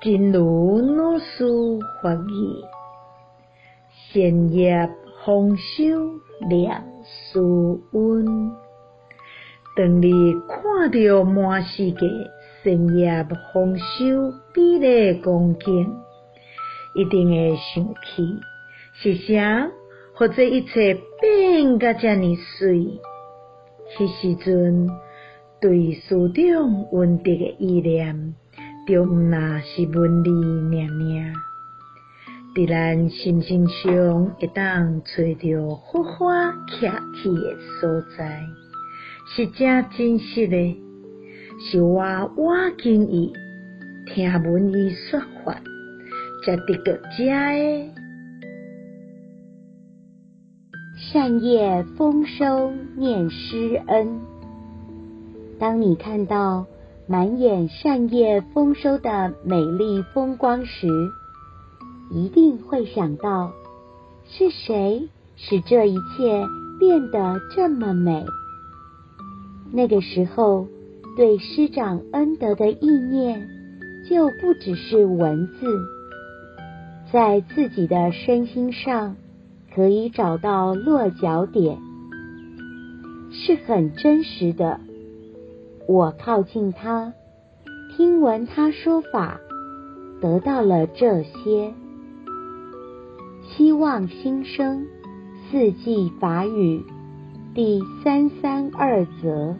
真如老师法语，善业丰收念师恩。当你看到满世界善业丰收美丽光景，一定会想起是谁，或者一切变甲这么水。迄时阵对师长恩德的意念。就毋若是文字尔尔，伫咱心身上会当找到佛法客气的所在，是正真实的。是我我经伊，听闻伊说法，才得到这的。善业丰收念师恩。当你看到。满眼善业丰收的美丽风光时，一定会想到，是谁使这一切变得这么美？那个时候，对师长恩德的意念，就不只是文字，在自己的身心上，可以找到落脚点，是很真实的。我靠近他，听闻他说法，得到了这些。希望新生四季法语第三三二则。